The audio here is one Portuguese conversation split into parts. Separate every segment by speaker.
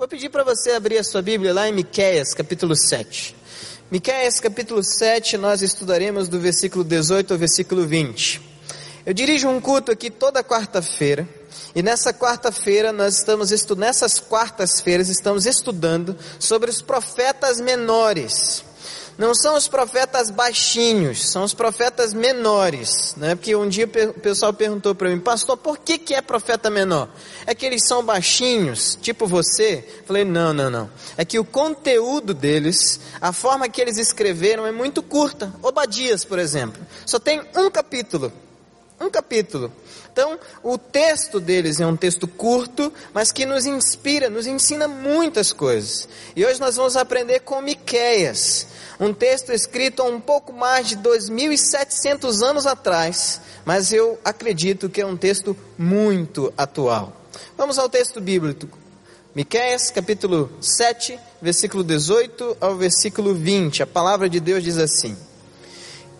Speaker 1: Vou pedir para você abrir a sua Bíblia lá em Miqueias, capítulo 7. Miqueias, capítulo 7, nós estudaremos do versículo 18 ao versículo 20. Eu dirijo um culto aqui toda quarta-feira, e nessa quarta-feira nós estamos estudando, nessas quartas-feiras estamos estudando sobre os profetas menores. Não são os profetas baixinhos, são os profetas menores, né? Porque um dia o pessoal perguntou para mim, pastor, por que que é profeta menor? É que eles são baixinhos, tipo você? Falei, não, não, não. É que o conteúdo deles, a forma que eles escreveram é muito curta. Obadias, por exemplo, só tem um capítulo. Um capítulo. Então, o texto deles é um texto curto, mas que nos inspira, nos ensina muitas coisas. E hoje nós vamos aprender com Miqueias um texto escrito há um pouco mais de 2.700 anos atrás, mas eu acredito que é um texto muito atual. Vamos ao texto bíblico. Miqueias, capítulo 7, versículo 18 ao versículo 20. A palavra de Deus diz assim: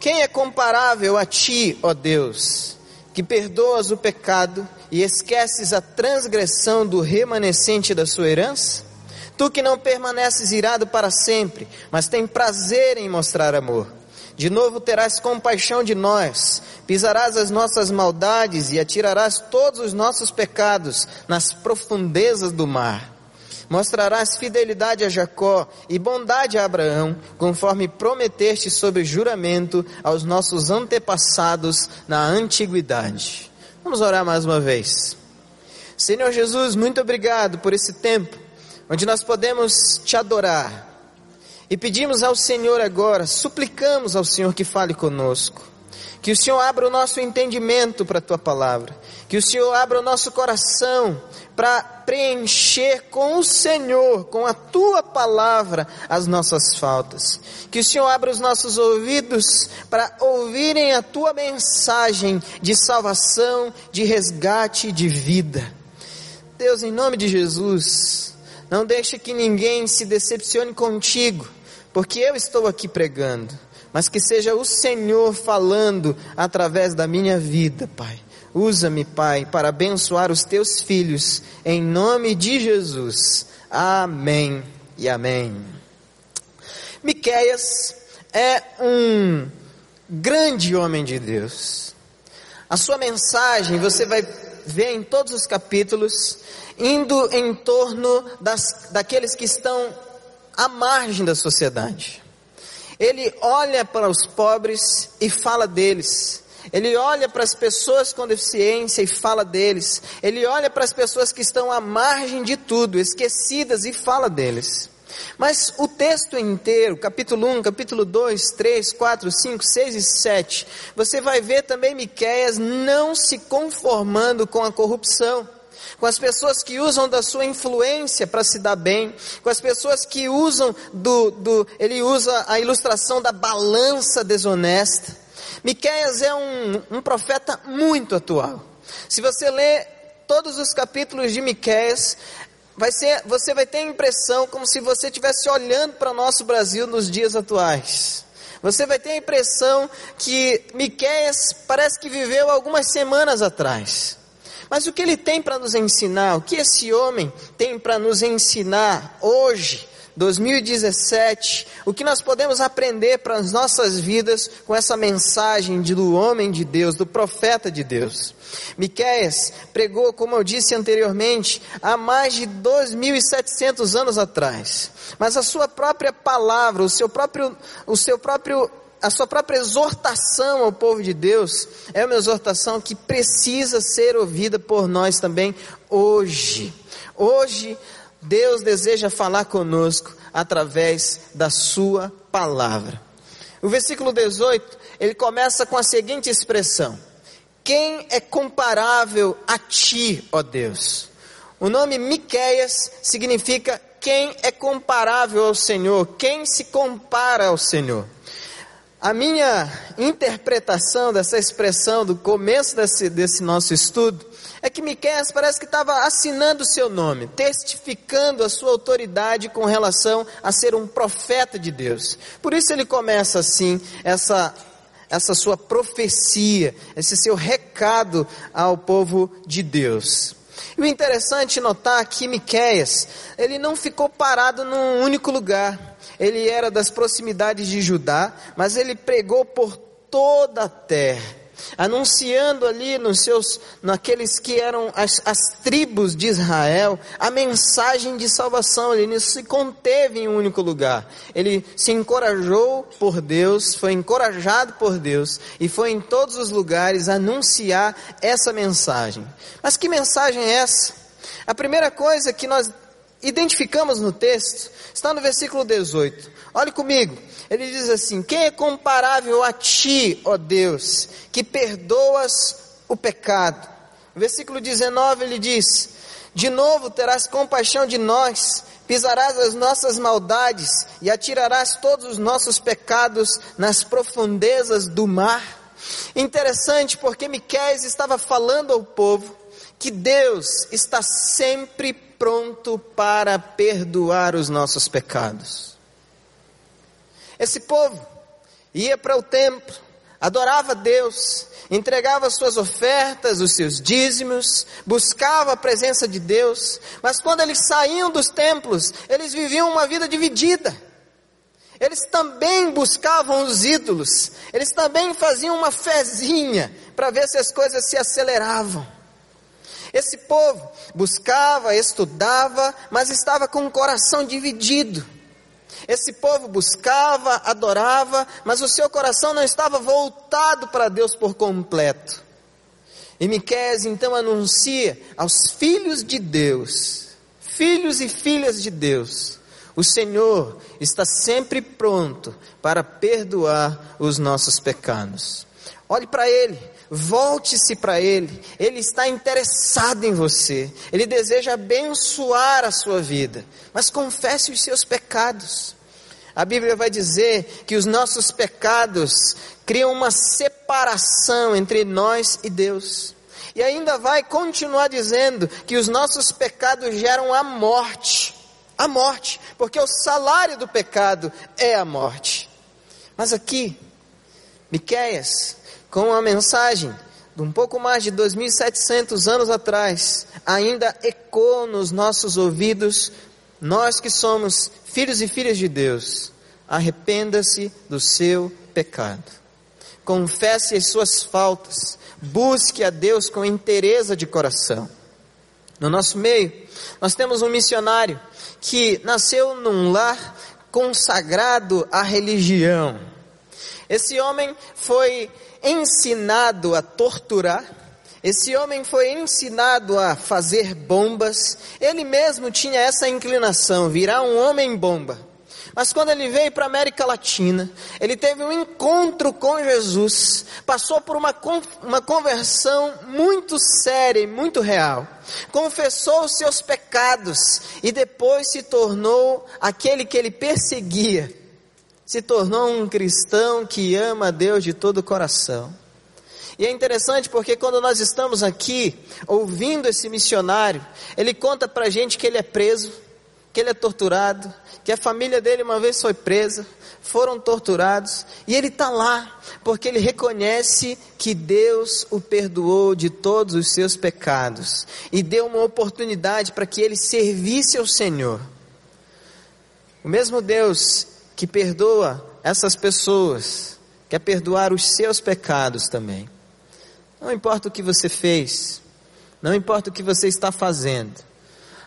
Speaker 1: Quem é comparável a ti, ó Deus, que perdoas o pecado e esqueces a transgressão do remanescente da sua herança? Tu que não permaneces irado para sempre, mas tem prazer em mostrar amor. De novo terás compaixão de nós, pisarás as nossas maldades e atirarás todos os nossos pecados nas profundezas do mar. Mostrarás fidelidade a Jacó e bondade a Abraão, conforme prometeste sob juramento aos nossos antepassados na antiguidade. Vamos orar mais uma vez. Senhor Jesus, muito obrigado por esse tempo onde nós podemos te adorar. E pedimos ao Senhor agora, suplicamos ao Senhor que fale conosco. Que o Senhor abra o nosso entendimento para a tua palavra. Que o Senhor abra o nosso coração para preencher com o Senhor, com a tua palavra, as nossas faltas. Que o Senhor abra os nossos ouvidos para ouvirem a tua mensagem de salvação, de resgate, de vida. Deus, em nome de Jesus, não deixe que ninguém se decepcione contigo, porque eu estou aqui pregando, mas que seja o Senhor falando através da minha vida, Pai. Usa-me, Pai, para abençoar os teus filhos, em nome de Jesus. Amém e amém. Miqueias é um grande homem de Deus. A sua mensagem você vai ver em todos os capítulos indo em torno das, daqueles que estão à margem da sociedade. Ele olha para os pobres e fala deles. Ele olha para as pessoas com deficiência e fala deles. Ele olha para as pessoas que estão à margem de tudo, esquecidas e fala deles. Mas o texto inteiro, capítulo 1, capítulo 2, 3, 4, 5, 6 e 7, você vai ver também Miqueias não se conformando com a corrupção com as pessoas que usam da sua influência para se dar bem, com as pessoas que usam do, do, ele usa a ilustração da balança desonesta. Miqueias é um, um profeta muito atual. Se você ler todos os capítulos de Miqueias, vai ser, você vai ter a impressão como se você estivesse olhando para o nosso Brasil nos dias atuais. Você vai ter a impressão que Miqueias parece que viveu algumas semanas atrás. Mas o que ele tem para nos ensinar, o que esse homem tem para nos ensinar hoje, 2017, o que nós podemos aprender para as nossas vidas com essa mensagem do homem de Deus, do profeta de Deus. Miqueias pregou, como eu disse anteriormente, há mais de 2.700 anos atrás. Mas a sua própria palavra, o seu próprio, o seu próprio a sua própria exortação ao povo de Deus é uma exortação que precisa ser ouvida por nós também hoje. Hoje, Deus deseja falar conosco através da Sua palavra. O versículo 18, ele começa com a seguinte expressão: Quem é comparável a ti, ó Deus? O nome Miqueias significa quem é comparável ao Senhor, quem se compara ao Senhor. A minha interpretação dessa expressão do começo desse, desse nosso estudo é que Miqueias parece que estava assinando o seu nome, testificando a sua autoridade com relação a ser um profeta de Deus. Por isso ele começa assim essa essa sua profecia, esse seu recado ao povo de Deus. E o interessante é notar que Miqueias, ele não ficou parado num único lugar. Ele era das proximidades de Judá, mas ele pregou por toda a terra anunciando ali nos seus, naqueles que eram as, as tribos de Israel, a mensagem de salvação. Ele não se conteve em um único lugar. Ele se encorajou por Deus, foi encorajado por Deus e foi em todos os lugares anunciar essa mensagem. Mas que mensagem é essa? A primeira coisa que nós identificamos no texto está no versículo 18. Olhe comigo. Ele diz assim: Quem é comparável a ti, ó Deus, que perdoas o pecado? Versículo 19 ele diz: De novo terás compaixão de nós, pisarás as nossas maldades e atirarás todos os nossos pecados nas profundezas do mar. Interessante porque Miqués estava falando ao povo que Deus está sempre pronto para perdoar os nossos pecados. Esse povo ia para o templo, adorava Deus, entregava suas ofertas, os seus dízimos, buscava a presença de Deus, mas quando eles saíam dos templos, eles viviam uma vida dividida. Eles também buscavam os ídolos, eles também faziam uma fezinha para ver se as coisas se aceleravam. Esse povo buscava, estudava, mas estava com o coração dividido. Esse povo buscava, adorava, mas o seu coração não estava voltado para Deus por completo. E Miqués então anuncia aos filhos de Deus, filhos e filhas de Deus, o Senhor está sempre pronto para perdoar os nossos pecados. Olhe para Ele, volte-se para Ele, Ele está interessado em você, Ele deseja abençoar a sua vida, mas confesse os seus pecados. A Bíblia vai dizer que os nossos pecados criam uma separação entre nós e Deus. E ainda vai continuar dizendo que os nossos pecados geram a morte. A morte, porque o salário do pecado é a morte. Mas aqui, Miqueias, com a mensagem de um pouco mais de 2700 anos atrás, ainda ecoa nos nossos ouvidos, nós que somos filhos e filhas de Deus, arrependa-se do seu pecado. Confesse as suas faltas, busque a Deus com interesse de coração. No nosso meio, nós temos um missionário que nasceu num lar consagrado à religião. Esse homem foi ensinado a torturar, esse homem foi ensinado a fazer bombas, ele mesmo tinha essa inclinação, virar um homem bomba. Mas quando ele veio para a América Latina, ele teve um encontro com Jesus, passou por uma, uma conversão muito séria e muito real, confessou os seus pecados e depois se tornou aquele que ele perseguia, se tornou um cristão que ama a Deus de todo o coração. E é interessante porque quando nós estamos aqui ouvindo esse missionário, ele conta para a gente que ele é preso, que ele é torturado, que a família dele uma vez foi presa, foram torturados, e ele está lá, porque ele reconhece que Deus o perdoou de todos os seus pecados, e deu uma oportunidade para que ele servisse ao Senhor. O mesmo Deus que perdoa essas pessoas, quer perdoar os seus pecados também. Não importa o que você fez, não importa o que você está fazendo.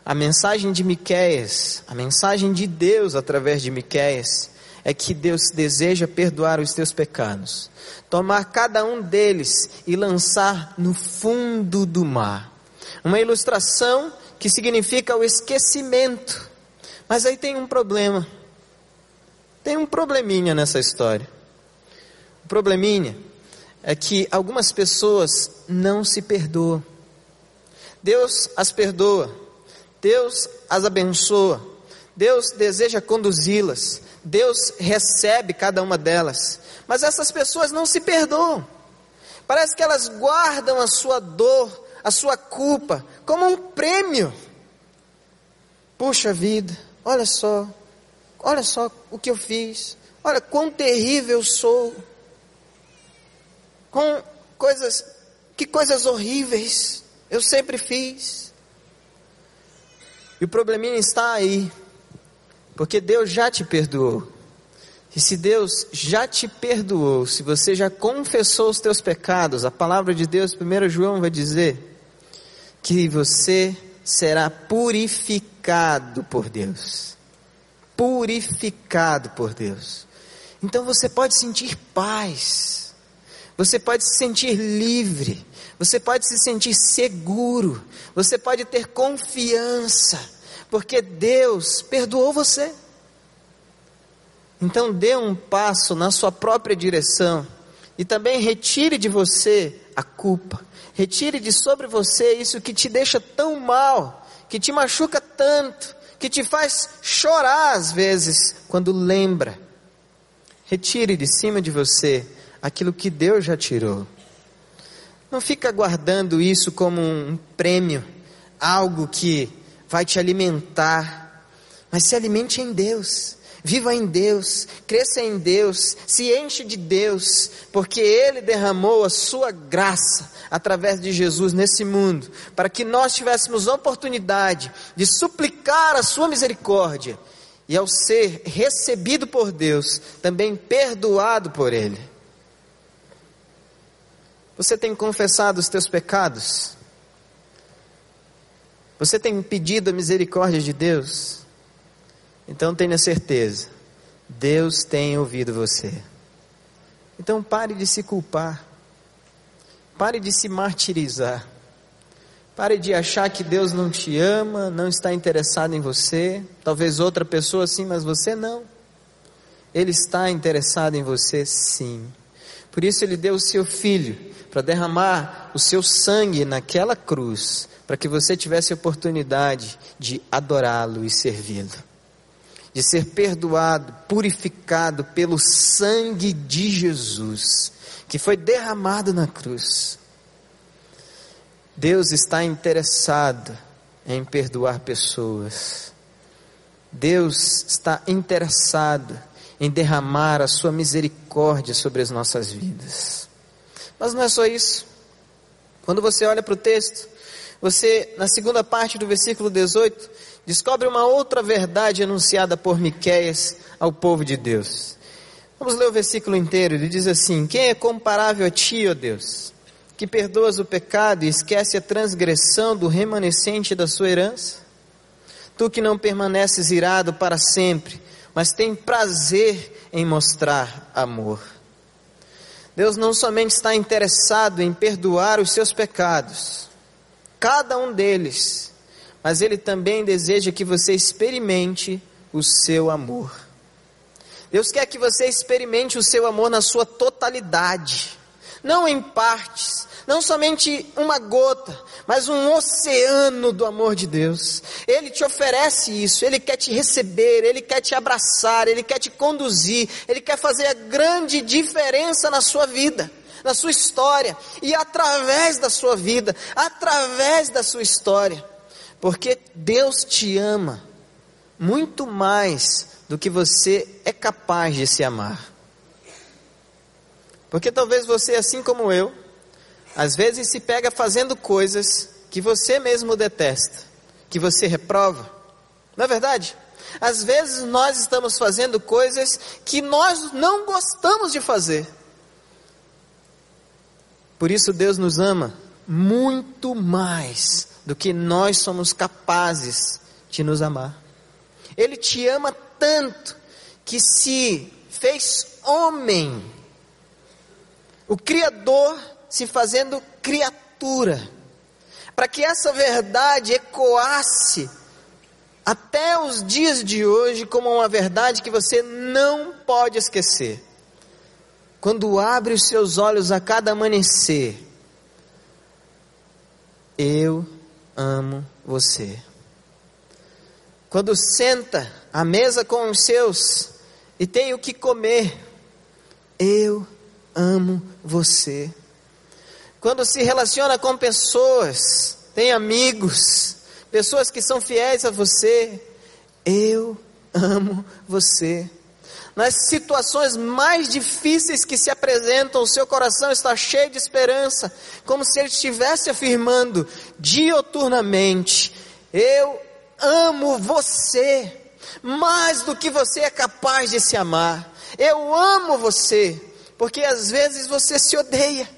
Speaker 1: A mensagem de Miqueias, a mensagem de Deus através de Miqueias, é que Deus deseja perdoar os teus pecados, tomar cada um deles e lançar no fundo do mar. Uma ilustração que significa o esquecimento. Mas aí tem um problema. Tem um probleminha nessa história. O probleminha é que algumas pessoas não se perdoam. Deus as perdoa, Deus as abençoa, Deus deseja conduzi-las, Deus recebe cada uma delas, mas essas pessoas não se perdoam. Parece que elas guardam a sua dor, a sua culpa, como um prêmio. Puxa vida, olha só, olha só o que eu fiz, olha quão terrível eu sou com coisas, que coisas horríveis eu sempre fiz. E o probleminha está aí, porque Deus já te perdoou. E se Deus já te perdoou, se você já confessou os teus pecados, a palavra de Deus, 1 João vai dizer que você será purificado por Deus. Purificado por Deus. Então você pode sentir paz, você pode se sentir livre, você pode se sentir seguro, você pode ter confiança, porque Deus perdoou você. Então dê um passo na sua própria direção e também retire de você a culpa, retire de sobre você isso que te deixa tão mal, que te machuca tanto, que te faz chorar às vezes quando lembra Retire de cima de você aquilo que Deus já tirou. Não fica guardando isso como um prêmio, algo que vai te alimentar, mas se alimente em Deus. Viva em Deus, cresça em Deus, se enche de Deus, porque Ele derramou a sua graça através de Jesus nesse mundo, para que nós tivéssemos oportunidade de suplicar a Sua misericórdia e ao ser recebido por Deus, também perdoado por Ele. Você tem confessado os teus pecados? Você tem pedido a misericórdia de Deus? Então tenha certeza, Deus tem ouvido você. Então pare de se culpar, pare de se martirizar. Pare de achar que Deus não te ama, não está interessado em você. Talvez outra pessoa sim, mas você não. Ele está interessado em você sim. Por isso ele deu o seu filho para derramar o seu sangue naquela cruz, para que você tivesse oportunidade de adorá-lo e servi-lo. De ser perdoado, purificado pelo sangue de Jesus, que foi derramado na cruz. Deus está interessado em perdoar pessoas. Deus está interessado em derramar a sua misericórdia sobre as nossas vidas. Mas não é só isso. Quando você olha para o texto, você, na segunda parte do versículo 18, descobre uma outra verdade anunciada por Miqueias ao povo de Deus. Vamos ler o versículo inteiro. Ele diz assim: Quem é comparável a ti, ó Deus? que perdoas o pecado e esquece a transgressão do remanescente da sua herança? Tu que não permaneces irado para sempre, mas tem prazer em mostrar amor. Deus não somente está interessado em perdoar os seus pecados, cada um deles, mas Ele também deseja que você experimente o seu amor. Deus quer que você experimente o seu amor na sua totalidade não em partes, não somente uma gota, mas um oceano do amor de Deus. Ele te oferece isso, ele quer te receber, ele quer te abraçar, ele quer te conduzir, ele quer fazer a grande diferença na sua vida, na sua história e através da sua vida, através da sua história. Porque Deus te ama muito mais do que você é capaz de se amar. Porque talvez você, assim como eu, às vezes se pega fazendo coisas que você mesmo detesta, que você reprova. Não é verdade? Às vezes nós estamos fazendo coisas que nós não gostamos de fazer. Por isso Deus nos ama muito mais do que nós somos capazes de nos amar. Ele te ama tanto que se fez homem o Criador se fazendo criatura, para que essa verdade ecoasse até os dias de hoje como uma verdade que você não pode esquecer. Quando abre os seus olhos a cada amanhecer, eu amo você. Quando senta à mesa com os seus e tem o que comer, eu amo você. Quando se relaciona com pessoas, tem amigos, pessoas que são fiéis a você, eu amo você. Nas situações mais difíceis que se apresentam, o seu coração está cheio de esperança, como se ele estivesse afirmando dioturnamente: Eu amo você mais do que você é capaz de se amar. Eu amo você, porque às vezes você se odeia.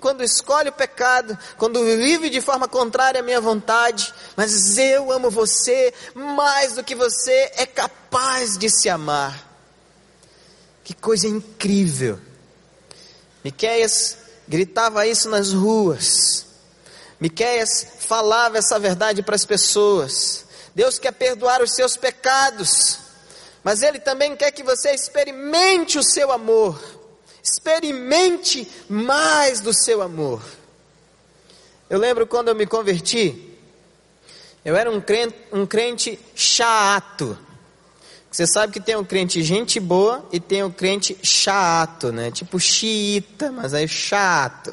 Speaker 1: Quando escolhe o pecado, quando vive de forma contrária à minha vontade, mas eu amo você mais do que você é capaz de se amar. Que coisa incrível. Miqueias gritava isso nas ruas. Miqueias falava essa verdade para as pessoas. Deus quer perdoar os seus pecados, mas Ele também quer que você experimente o seu amor, experimente mais do seu amor. Eu lembro quando eu me converti, eu era um crente, um crente chato. Você sabe que tem um crente gente boa e tem um crente chato, né? Tipo xiita, mas aí chato.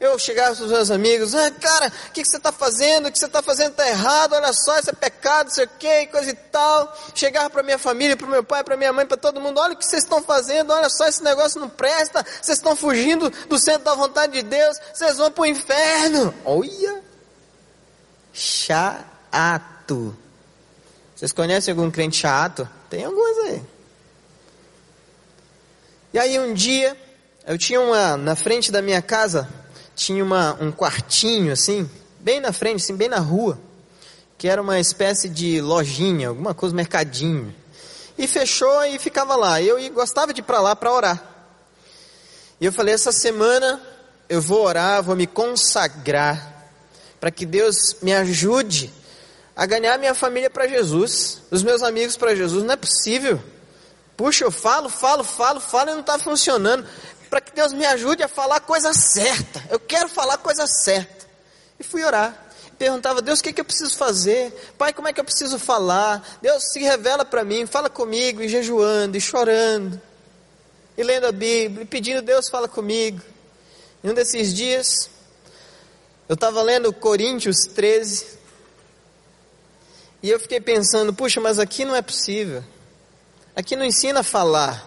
Speaker 1: Eu chegava para os meus amigos, ah, cara, o que, que, você está fazendo? O que você está fazendo está errado, olha só, isso é pecado, não sei o coisa e tal. Chegava para minha família, para o meu pai, para minha mãe, para todo mundo, olha o que vocês estão fazendo, olha só, esse negócio não presta, vocês estão fugindo do centro da vontade de Deus, vocês vão para o inferno. Olha! Chato. Vocês conhecem algum crente chato? Tem alguns aí. E aí um dia, eu tinha uma, na frente da minha casa, tinha uma, um quartinho assim, bem na frente, assim, bem na rua, que era uma espécie de lojinha, alguma coisa, mercadinho. E fechou e ficava lá. Eu gostava de ir para lá para orar. E eu falei: essa semana eu vou orar, vou me consagrar, para que Deus me ajude a ganhar minha família para Jesus, os meus amigos para Jesus. Não é possível. Puxa, eu falo, falo, falo, falo e não está funcionando para que Deus me ajude a falar a coisa certa. Eu quero falar a coisa certa. E fui orar. Perguntava, Deus, o que, que eu preciso fazer? Pai, como é que eu preciso falar? Deus se revela para mim, fala comigo, e jejuando, e chorando, e lendo a Bíblia, e pedindo, Deus, fala comigo. E um desses dias, eu estava lendo Coríntios 13, e eu fiquei pensando, puxa, mas aqui não é possível. Aqui não ensina a falar.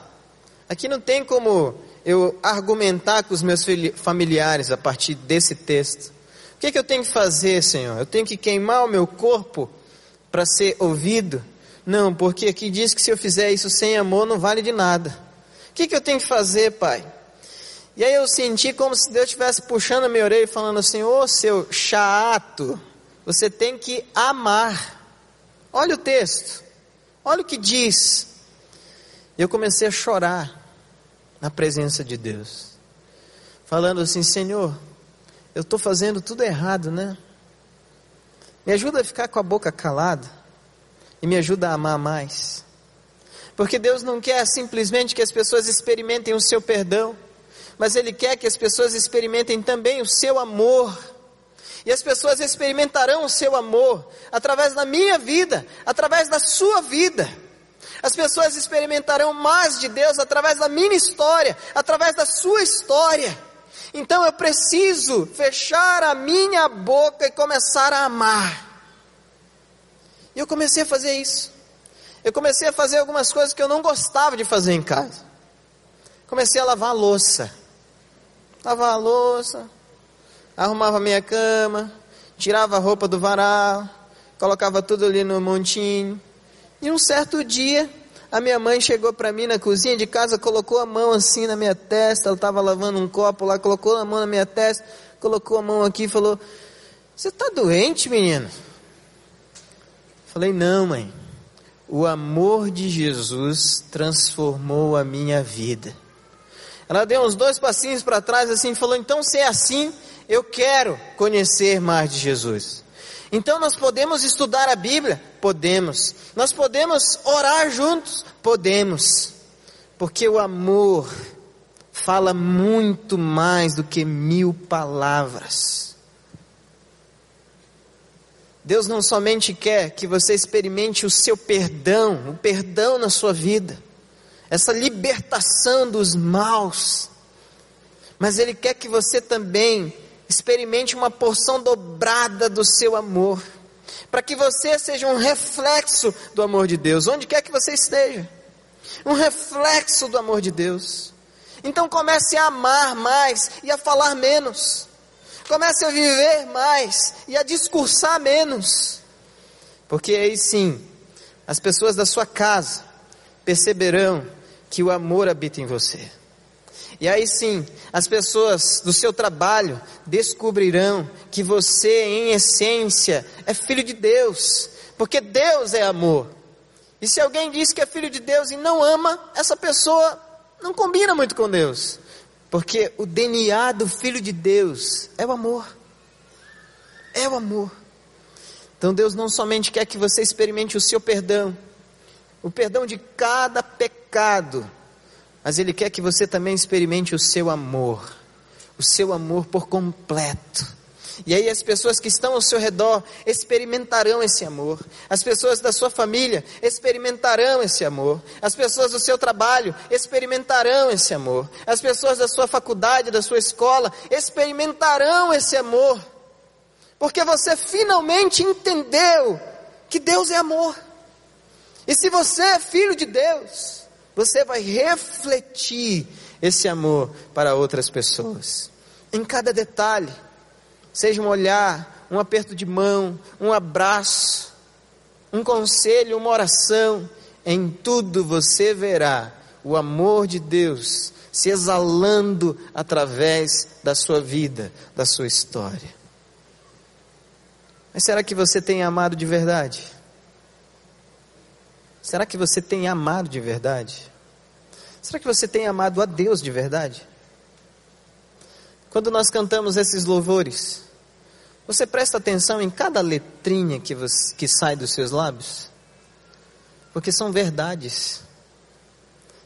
Speaker 1: Aqui não tem como eu argumentar com os meus familiares a partir desse texto? O que, é que eu tenho que fazer, Senhor? Eu tenho que queimar o meu corpo para ser ouvido? Não, porque aqui diz que se eu fizer isso sem amor não vale de nada. O que, é que eu tenho que fazer, Pai? E aí eu senti como se Deus estivesse puxando a minha orelha e falando assim: Ô oh, seu chato, você tem que amar. Olha o texto, olha o que diz. Eu comecei a chorar na presença de Deus, falando assim: Senhor, eu estou fazendo tudo errado, né? Me ajuda a ficar com a boca calada e me ajuda a amar mais. Porque Deus não quer simplesmente que as pessoas experimentem o seu perdão, mas Ele quer que as pessoas experimentem também o seu amor. E as pessoas experimentarão o seu amor através da minha vida, através da sua vida. As pessoas experimentarão mais de Deus através da minha história, através da sua história. Então eu preciso fechar a minha boca e começar a amar. E eu comecei a fazer isso. Eu comecei a fazer algumas coisas que eu não gostava de fazer em casa. Comecei a lavar a louça. Lavar a louça, arrumava minha cama, tirava a roupa do varal, colocava tudo ali no montinho. E um certo dia, a minha mãe chegou para mim na cozinha de casa, colocou a mão assim na minha testa, ela estava lavando um copo lá, colocou a mão na minha testa, colocou a mão aqui e falou: Você está doente, menino? Falei: Não, mãe. O amor de Jesus transformou a minha vida. Ela deu uns dois passinhos para trás assim falou: Então, se é assim, eu quero conhecer mais de Jesus. Então nós podemos estudar a Bíblia? Podemos. Nós podemos orar juntos? Podemos. Porque o amor fala muito mais do que mil palavras. Deus não somente quer que você experimente o seu perdão, o perdão na sua vida, essa libertação dos maus, mas Ele quer que você também experimente uma porção dobrada do seu amor, para que você seja um reflexo do amor de Deus, onde quer que você esteja, um reflexo do amor de Deus. Então comece a amar mais e a falar menos, comece a viver mais e a discursar menos. Porque aí sim, as pessoas da sua casa perceberão que o amor habita em você. E aí sim, as pessoas do seu trabalho descobrirão que você, em essência, é filho de Deus, porque Deus é amor. E se alguém diz que é filho de Deus e não ama, essa pessoa não combina muito com Deus, porque o DNA do filho de Deus é o amor. É o amor. Então Deus não somente quer que você experimente o seu perdão, o perdão de cada pecado, mas Ele quer que você também experimente o seu amor, o seu amor por completo. E aí as pessoas que estão ao seu redor experimentarão esse amor. As pessoas da sua família experimentarão esse amor. As pessoas do seu trabalho experimentarão esse amor. As pessoas da sua faculdade, da sua escola experimentarão esse amor. Porque você finalmente entendeu que Deus é amor. E se você é filho de Deus, você vai refletir esse amor para outras pessoas. Em cada detalhe, seja um olhar, um aperto de mão, um abraço, um conselho, uma oração, em tudo você verá o amor de Deus se exalando através da sua vida, da sua história. Mas será que você tem amado de verdade? Será que você tem amado de verdade? Será que você tem amado a Deus de verdade? Quando nós cantamos esses louvores, você presta atenção em cada letrinha que, você, que sai dos seus lábios? Porque são verdades.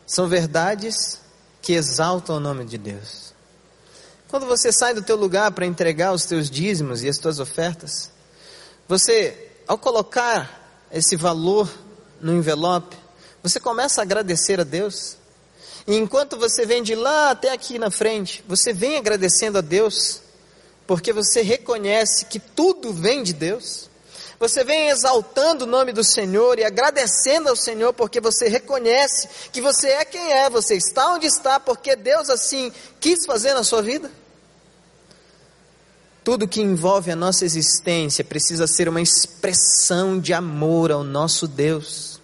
Speaker 1: São verdades que exaltam o nome de Deus. Quando você sai do teu lugar para entregar os teus dízimos e as tuas ofertas, você, ao colocar esse valor no envelope, você começa a agradecer a Deus. E enquanto você vem de lá até aqui na frente, você vem agradecendo a Deus, porque você reconhece que tudo vem de Deus. Você vem exaltando o nome do Senhor e agradecendo ao Senhor porque você reconhece que você é quem é, você está onde está porque Deus assim quis fazer na sua vida. Tudo que envolve a nossa existência precisa ser uma expressão de amor ao nosso Deus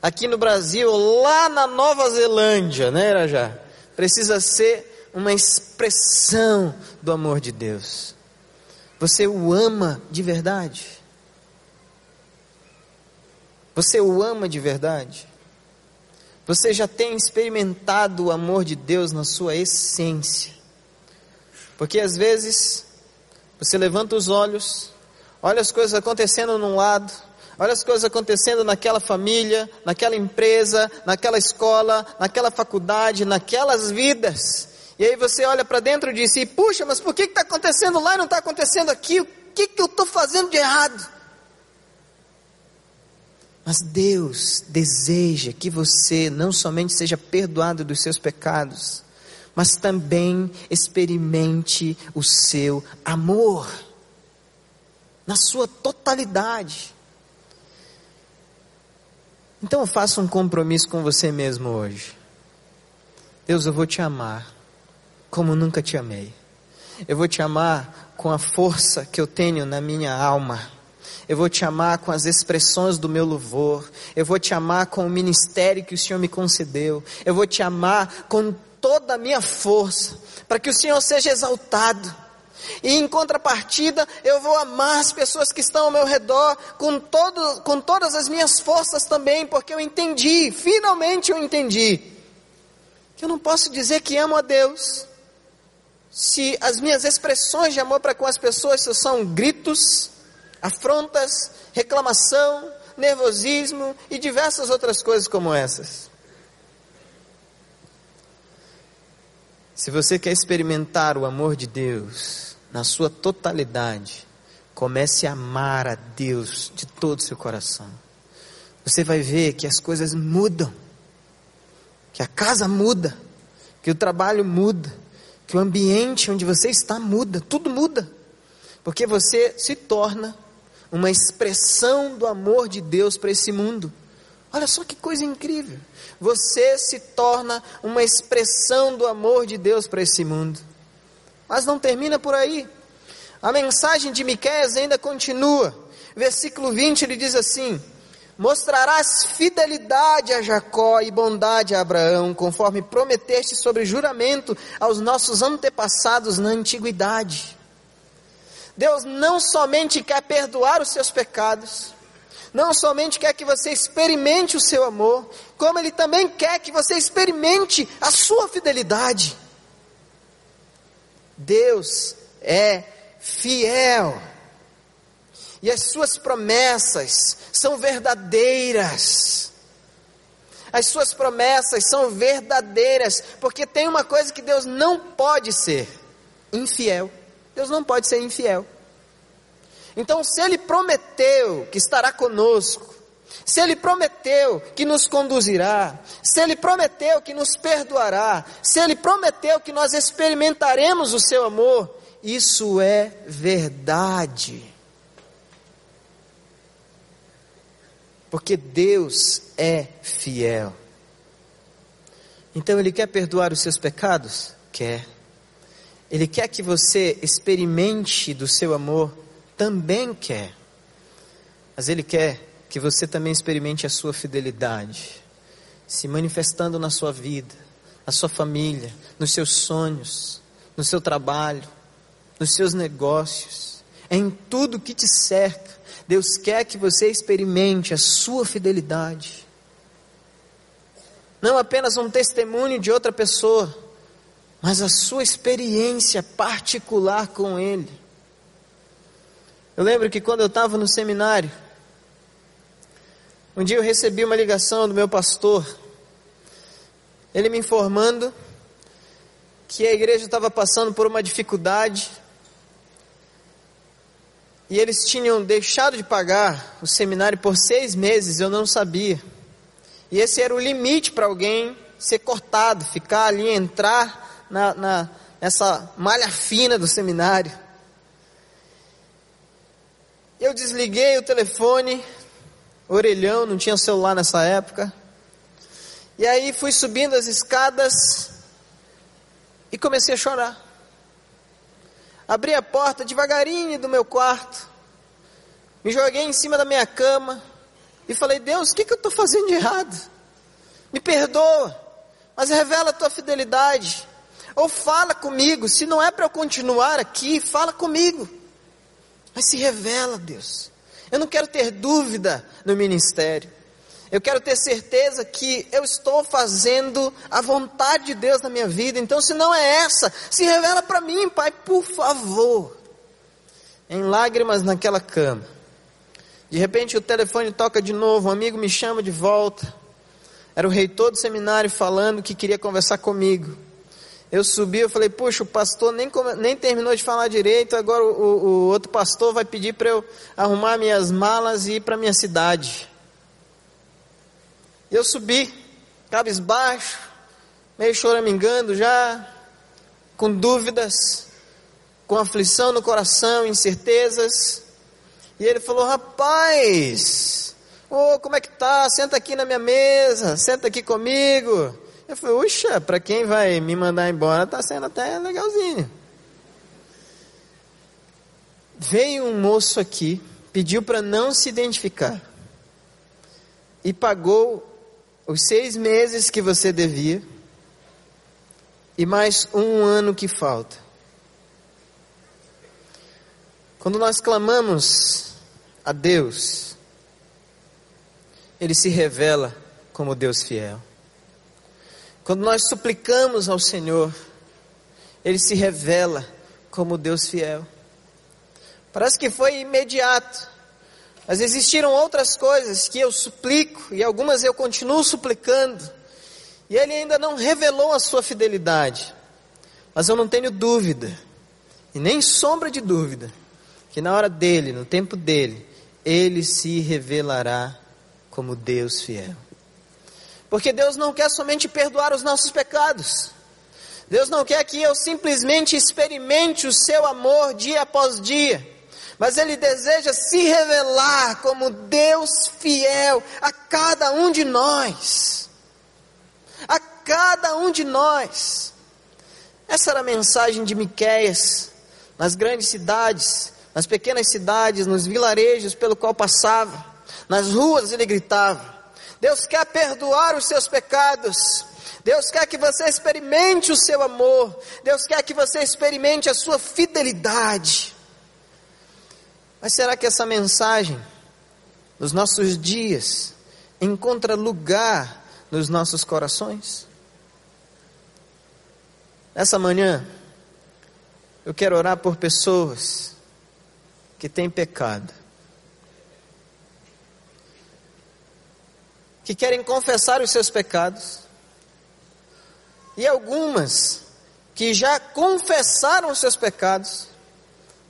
Speaker 1: aqui no Brasil, lá na Nova Zelândia, né, Irajá? Precisa ser uma expressão do amor de Deus. Você o ama de verdade? Você o ama de verdade? Você já tem experimentado o amor de Deus na sua essência? Porque às vezes você levanta os olhos, olha as coisas acontecendo num lado, Olha as coisas acontecendo naquela família, naquela empresa, naquela escola, naquela faculdade, naquelas vidas. E aí você olha para dentro e diz: e, puxa, mas por que está acontecendo lá e não está acontecendo aqui? O que, que eu estou fazendo de errado? Mas Deus deseja que você não somente seja perdoado dos seus pecados, mas também experimente o seu amor, na sua totalidade. Então faça um compromisso com você mesmo hoje. Deus, eu vou te amar como nunca te amei. Eu vou te amar com a força que eu tenho na minha alma. Eu vou te amar com as expressões do meu louvor. Eu vou te amar com o ministério que o Senhor me concedeu. Eu vou te amar com toda a minha força, para que o Senhor seja exaltado. E em contrapartida, eu vou amar as pessoas que estão ao meu redor com, todo, com todas as minhas forças também, porque eu entendi, finalmente eu entendi, que eu não posso dizer que amo a Deus, se as minhas expressões de amor para com as pessoas são gritos, afrontas, reclamação, nervosismo e diversas outras coisas como essas. Se você quer experimentar o amor de Deus, na sua totalidade, comece a amar a Deus de todo o seu coração. Você vai ver que as coisas mudam, que a casa muda, que o trabalho muda, que o ambiente onde você está muda, tudo muda, porque você se torna uma expressão do amor de Deus para esse mundo. Olha só que coisa incrível. Você se torna uma expressão do amor de Deus para esse mundo. Mas não termina por aí. A mensagem de Miqueias ainda continua. Versículo 20 ele diz assim: Mostrarás fidelidade a Jacó e bondade a Abraão, conforme prometeste sobre juramento aos nossos antepassados na antiguidade. Deus não somente quer perdoar os seus pecados, não somente quer que você experimente o seu amor, como Ele também quer que você experimente a sua fidelidade. Deus é fiel. E as suas promessas são verdadeiras. As suas promessas são verdadeiras, porque tem uma coisa que Deus não pode ser: infiel. Deus não pode ser infiel. Então, se Ele prometeu que estará conosco, se Ele prometeu que nos conduzirá, se Ele prometeu que nos perdoará, se Ele prometeu que nós experimentaremos o Seu amor, isso é verdade. Porque Deus é fiel. Então Ele quer perdoar os seus pecados? Quer. Ele quer que você experimente do seu amor? Também quer. Mas Ele quer que você também experimente a sua fidelidade, se manifestando na sua vida, na sua família, nos seus sonhos, no seu trabalho, nos seus negócios, em tudo que te cerca. Deus quer que você experimente a sua fidelidade. Não apenas um testemunho de outra pessoa, mas a sua experiência particular com Ele. Eu lembro que quando eu estava no seminário, um dia eu recebi uma ligação do meu pastor, ele me informando que a igreja estava passando por uma dificuldade e eles tinham deixado de pagar o seminário por seis meses, eu não sabia. E esse era o limite para alguém ser cortado, ficar ali, entrar na, na, nessa malha fina do seminário. Eu desliguei o telefone, orelhão, não tinha celular nessa época. E aí fui subindo as escadas e comecei a chorar abri a porta devagarinho do meu quarto, me joguei em cima da minha cama e falei: Deus, o que, que eu estou fazendo de errado? Me perdoa, mas revela a tua fidelidade. Ou fala comigo, se não é para eu continuar aqui, fala comigo. Mas se revela, Deus. Eu não quero ter dúvida no ministério. Eu quero ter certeza que eu estou fazendo a vontade de Deus na minha vida. Então, se não é essa, se revela para mim, Pai, por favor. Em lágrimas naquela cama. De repente o telefone toca de novo, um amigo me chama de volta. Era o reitor do seminário falando que queria conversar comigo. Eu subi, eu falei, puxa, o pastor nem, nem terminou de falar direito, agora o, o, outro pastor vai pedir para eu arrumar minhas malas e ir para minha cidade. Eu subi, cabisbaixo, meio choramingando já, com dúvidas, com aflição no coração, incertezas. E ele falou: Rapaz, oh, como é que tá? Senta aqui na minha mesa, senta aqui comigo. Eu falei: Uxa, para quem vai me mandar embora, tá sendo até legalzinho. Veio um moço aqui, pediu para não se identificar e pagou os seis meses que você devia e mais um ano que falta. Quando nós clamamos a Deus, Ele se revela como Deus fiel. Quando nós suplicamos ao Senhor, Ele se revela como Deus fiel. Parece que foi imediato. Mas existiram outras coisas que eu suplico e algumas eu continuo suplicando. E ele ainda não revelou a sua fidelidade. Mas eu não tenho dúvida, e nem sombra de dúvida, que na hora dele, no tempo dele, ele se revelará como Deus fiel. Porque Deus não quer somente perdoar os nossos pecados. Deus não quer que eu simplesmente experimente o seu amor dia após dia mas Ele deseja se revelar como Deus fiel a cada um de nós. A cada um de nós. Essa era a mensagem de Miqueias nas grandes cidades, nas pequenas cidades, nos vilarejos pelo qual passava, nas ruas ele gritava. Deus quer perdoar os seus pecados. Deus quer que você experimente o seu amor. Deus quer que você experimente a sua fidelidade. Mas será que essa mensagem, nos nossos dias, encontra lugar nos nossos corações? Essa manhã, eu quero orar por pessoas que têm pecado, que querem confessar os seus pecados, e algumas que já confessaram os seus pecados,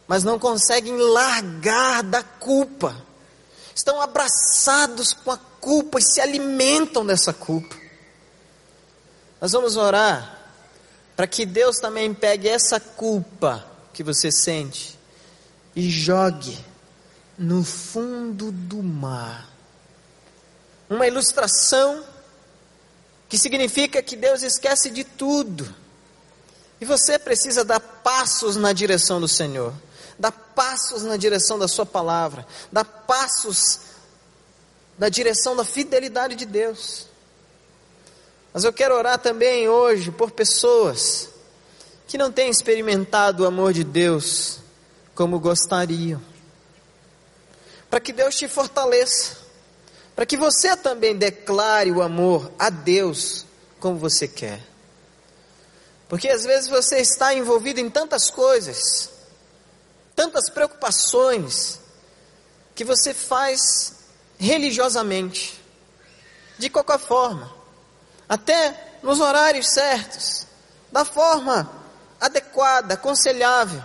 Speaker 1: mas não conseguem largar da culpa, estão abraçados com a culpa e se alimentam dessa culpa. Nós vamos orar para que Deus também pegue essa culpa que você sente e jogue no fundo do mar. Uma ilustração que significa que Deus esquece de tudo. E você precisa dar passos na direção do Senhor, dar passos na direção da Sua palavra, dar passos na direção da fidelidade de Deus. Mas eu quero orar também hoje por pessoas que não têm experimentado o amor de Deus como gostariam. Para que Deus te fortaleça para que você também declare o amor a Deus como você quer. Porque às vezes você está envolvido em tantas coisas, tantas preocupações, que você faz religiosamente, de qualquer forma, até nos horários certos, da forma adequada, aconselhável,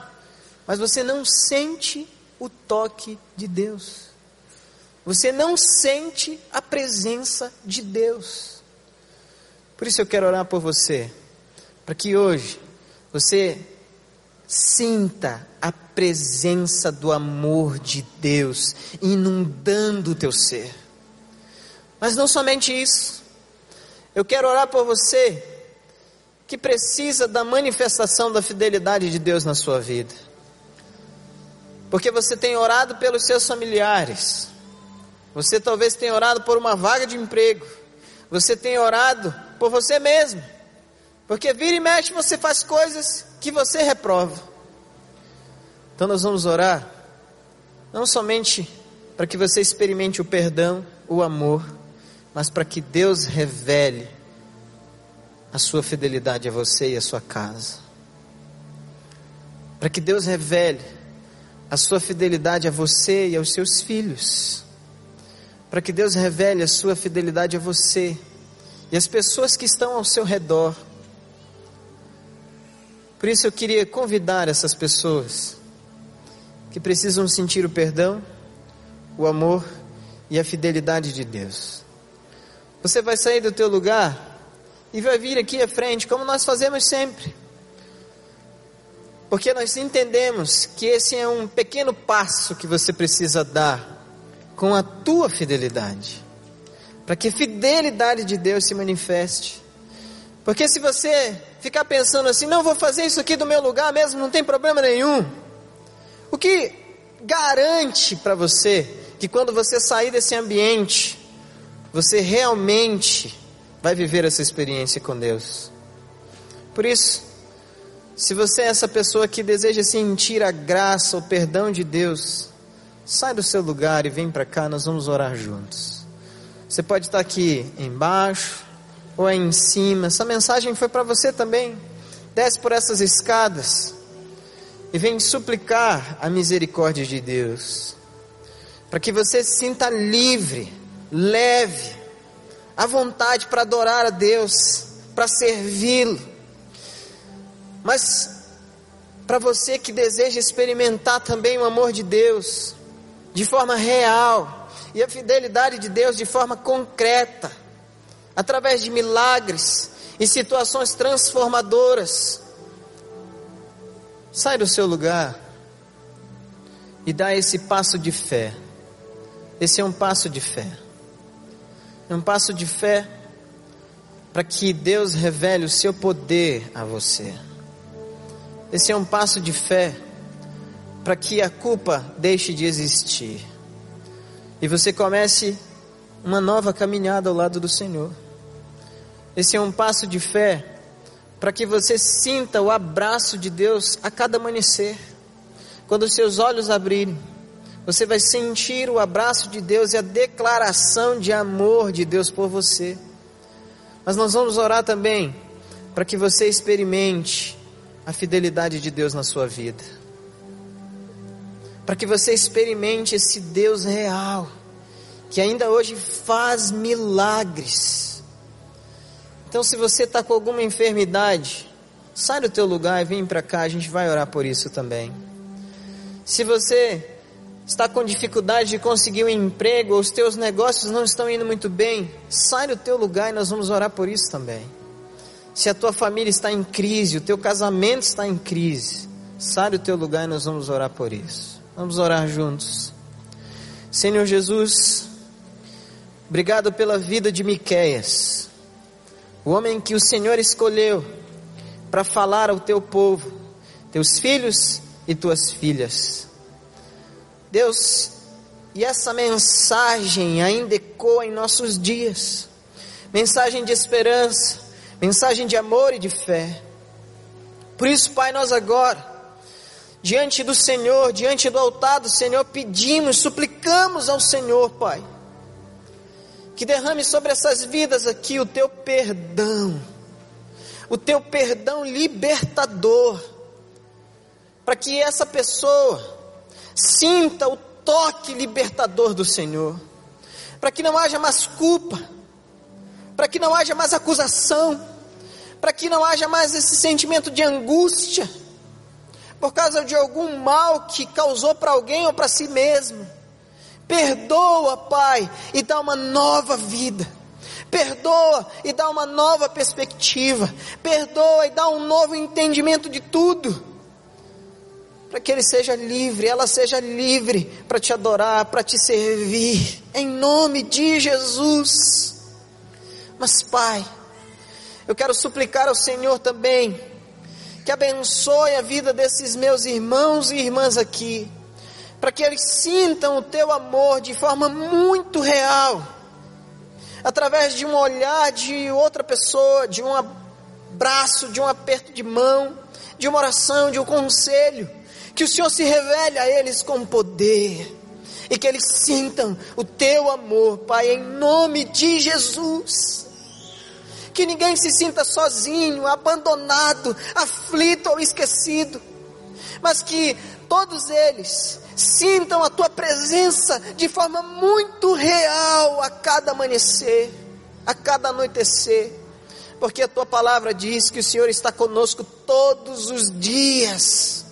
Speaker 1: mas você não sente o toque de Deus. Você não sente a presença de Deus. Por isso eu quero orar por você, para que hoje você sinta a presença do amor de Deus inundando o teu ser. Mas não somente isso. Eu quero orar por você que precisa da manifestação da fidelidade de Deus na sua vida. Porque você tem orado pelos seus familiares, você talvez tenha orado por uma vaga de emprego. Você tenha orado por você mesmo. Porque vira e mexe você faz coisas que você reprova. Então nós vamos orar, não somente para que você experimente o perdão, o amor, mas para que Deus revele a sua fidelidade a você e a sua casa. Para que Deus revele a sua fidelidade a você e aos seus filhos para que Deus revele a sua fidelidade a você e as pessoas que estão ao seu redor. Por isso eu queria convidar essas pessoas que precisam sentir o perdão, o amor e a fidelidade de Deus. Você vai sair do teu lugar e vai vir aqui à frente, como nós fazemos sempre. Porque nós entendemos que esse é um pequeno passo que você precisa dar com a tua fidelidade, para que a fidelidade de Deus se manifeste. Porque se você ficar pensando assim, não vou fazer isso aqui do meu lugar mesmo, não tem problema nenhum. O que garante para você que quando você sair desse ambiente, você realmente vai viver essa experiência com Deus? Por isso, se você é essa pessoa que deseja sentir a graça, o perdão de Deus, Sai do seu lugar e vem para cá, nós vamos orar juntos. Você pode estar aqui embaixo ou aí em cima. Essa mensagem foi para você também. Desce por essas escadas e vem suplicar a misericórdia de Deus, para que você se sinta livre, leve, à vontade para adorar a Deus, para servi-lo. Mas para você que deseja experimentar também o amor de Deus, de forma real e a fidelidade de Deus de forma concreta, através de milagres e situações transformadoras. Sai do seu lugar e dá esse passo de fé. Esse é um passo de fé. É um passo de fé para que Deus revele o seu poder a você. Esse é um passo de fé para que a culpa deixe de existir e você comece uma nova caminhada ao lado do Senhor. Esse é um passo de fé para que você sinta o abraço de Deus a cada amanhecer. Quando os seus olhos abrirem, você vai sentir o abraço de Deus e a declaração de amor de Deus por você. Mas nós vamos orar também para que você experimente a fidelidade de Deus na sua vida. Para que você experimente esse Deus real, que ainda hoje faz milagres. Então, se você está com alguma enfermidade, sai do teu lugar e vem para cá, a gente vai orar por isso também. Se você está com dificuldade de conseguir um emprego, ou os teus negócios não estão indo muito bem, sai do teu lugar e nós vamos orar por isso também. Se a tua família está em crise, o teu casamento está em crise, sai do teu lugar e nós vamos orar por isso. Vamos orar juntos. Senhor Jesus, obrigado pela vida de Miqueias, o homem que o Senhor escolheu para falar ao teu povo, teus filhos e tuas filhas. Deus, e essa mensagem ainda ecoa em nossos dias mensagem de esperança, mensagem de amor e de fé. Por isso, Pai, nós agora, diante do Senhor, diante do altar do Senhor, pedimos, suplicamos ao Senhor, Pai, que derrame sobre essas vidas aqui o teu perdão, o teu perdão libertador, para que essa pessoa sinta o toque libertador do Senhor, para que não haja mais culpa, para que não haja mais acusação, para que não haja mais esse sentimento de angústia, por causa de algum mal que causou para alguém ou para si mesmo. Perdoa, Pai, e dá uma nova vida. Perdoa e dá uma nova perspectiva. Perdoa e dá um novo entendimento de tudo para que ele seja livre, ela seja livre para te adorar, para te servir, em nome de Jesus. Mas, Pai, eu quero suplicar ao Senhor também, que abençoe a vida desses meus irmãos e irmãs aqui, para que eles sintam o teu amor de forma muito real, através de um olhar de outra pessoa, de um abraço, de um aperto de mão, de uma oração, de um conselho que o Senhor se revele a eles com poder e que eles sintam o teu amor, Pai, em nome de Jesus. Que ninguém se sinta sozinho, abandonado, aflito ou esquecido, mas que todos eles sintam a tua presença de forma muito real a cada amanhecer, a cada anoitecer, porque a tua palavra diz que o Senhor está conosco todos os dias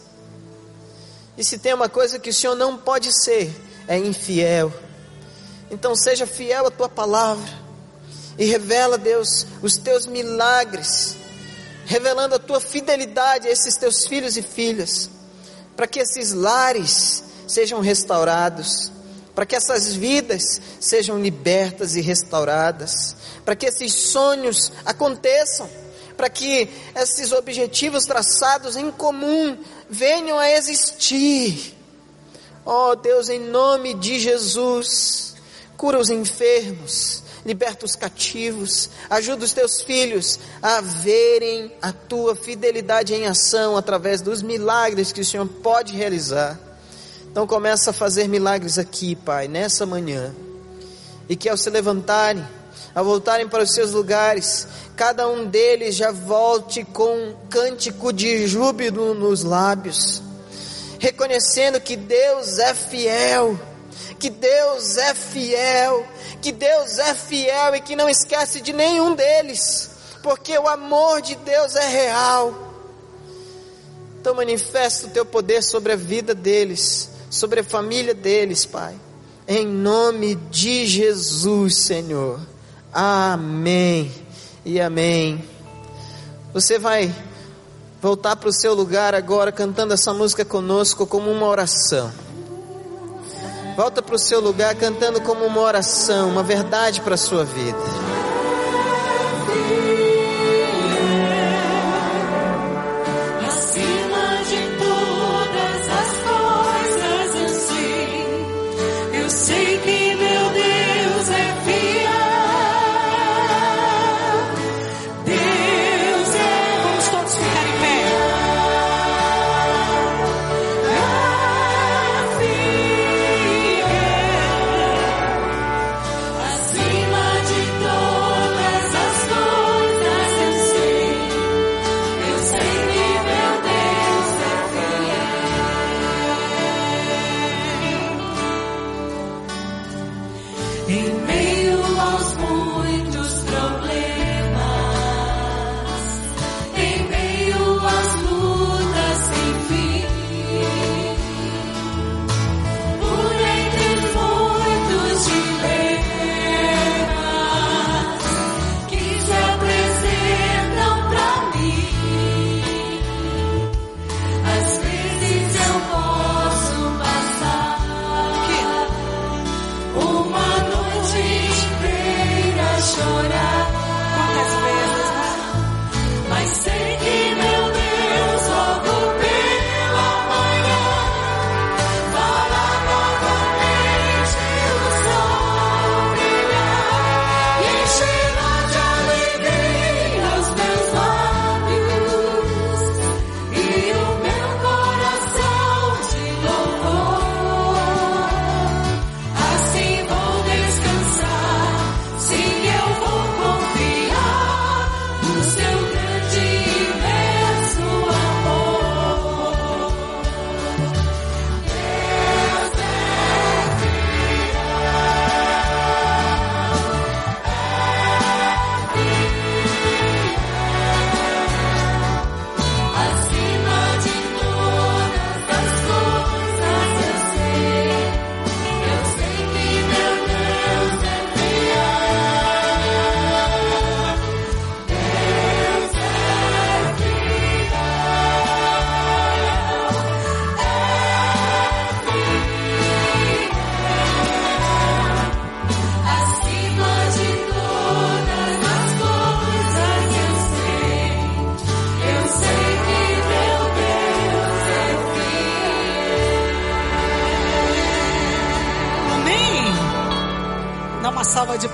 Speaker 1: e se tem uma coisa que o Senhor não pode ser, é infiel. Então seja fiel à tua palavra e revela, Deus, os teus milagres, revelando a tua fidelidade a esses teus filhos e filhas, para que esses lares sejam restaurados, para que essas vidas sejam libertas e restauradas, para que esses sonhos aconteçam, para que esses objetivos traçados em comum venham a existir. Oh Deus, em nome de Jesus, cura os enfermos, liberta os cativos, ajuda os teus filhos a verem a tua fidelidade em ação através dos milagres que o Senhor pode realizar. Então começa a fazer milagres aqui, Pai, nessa manhã. E que ao se levantarem, ao voltarem para os seus lugares, cada um deles já volte com um cântico de júbilo nos lábios, reconhecendo que Deus é fiel, que Deus é fiel, que Deus é fiel e que não esquece de nenhum deles, porque o amor de Deus é real. Então manifesta o teu poder sobre a vida deles, sobre a família deles, Pai. Em nome de Jesus, Senhor. Amém e amém. Você vai voltar para o seu lugar agora cantando essa música conosco como uma oração. Volta para o seu lugar cantando como uma oração, uma verdade para a sua vida.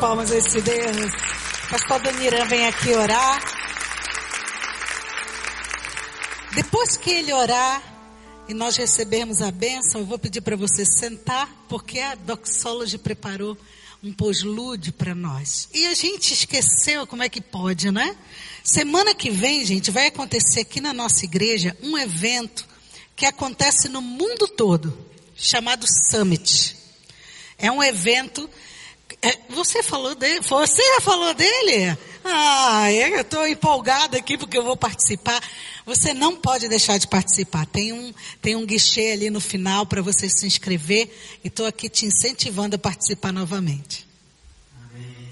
Speaker 2: Palmas a esse Deus. Pastor Daniran vem aqui orar. Depois que ele orar e nós recebermos a bênção, eu vou pedir para você sentar, porque a Doxology preparou um poslúdio para nós. E a gente esqueceu como é que pode, né? Semana que vem, gente, vai acontecer aqui na nossa igreja um evento que acontece no mundo todo, chamado Summit. É um evento. É, você falou dele? Você já falou dele? Ah, eu estou empolgada aqui porque eu vou participar. Você não pode deixar de participar. Tem um, tem um guichê ali no final para você se inscrever. E estou aqui te incentivando a participar novamente.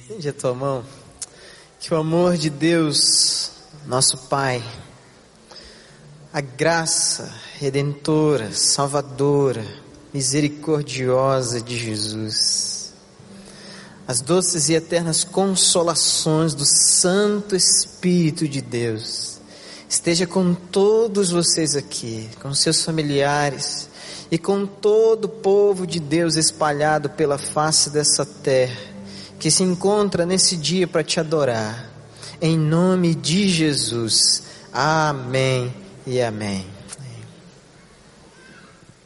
Speaker 1: Estende a tua mão. Que o amor de Deus, nosso Pai, a graça redentora, salvadora, misericordiosa de Jesus, as doces e eternas consolações do Santo Espírito de Deus, esteja com todos vocês aqui, com seus familiares e com todo o povo de Deus espalhado pela face dessa terra, que se encontra nesse dia para te adorar. Em nome de Jesus. Amém e amém.